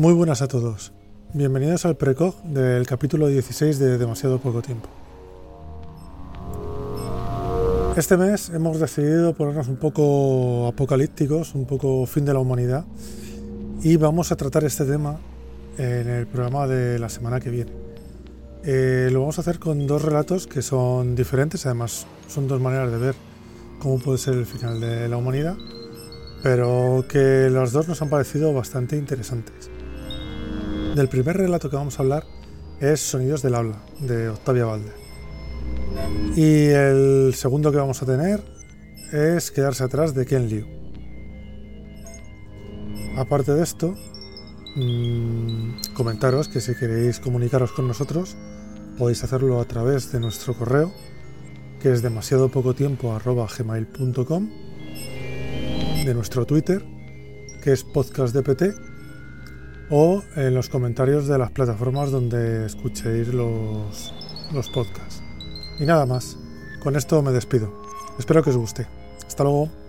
Muy buenas a todos. Bienvenidos al precog del capítulo 16 de Demasiado poco tiempo. Este mes hemos decidido ponernos un poco apocalípticos, un poco fin de la humanidad, y vamos a tratar este tema en el programa de la semana que viene. Eh, lo vamos a hacer con dos relatos que son diferentes, además son dos maneras de ver cómo puede ser el final de la humanidad, pero que los dos nos han parecido bastante interesantes. Del primer relato que vamos a hablar es Sonidos del Habla, de Octavia Valde. Y el segundo que vamos a tener es Quedarse atrás de Ken Liu. Aparte de esto, mmm, comentaros que si queréis comunicaros con nosotros, podéis hacerlo a través de nuestro correo, que es demasiado poco tiempo gmail.com, de nuestro Twitter, que es podcastdpt, o en los comentarios de las plataformas donde escuchéis los, los podcasts. Y nada más, con esto me despido. Espero que os guste. Hasta luego.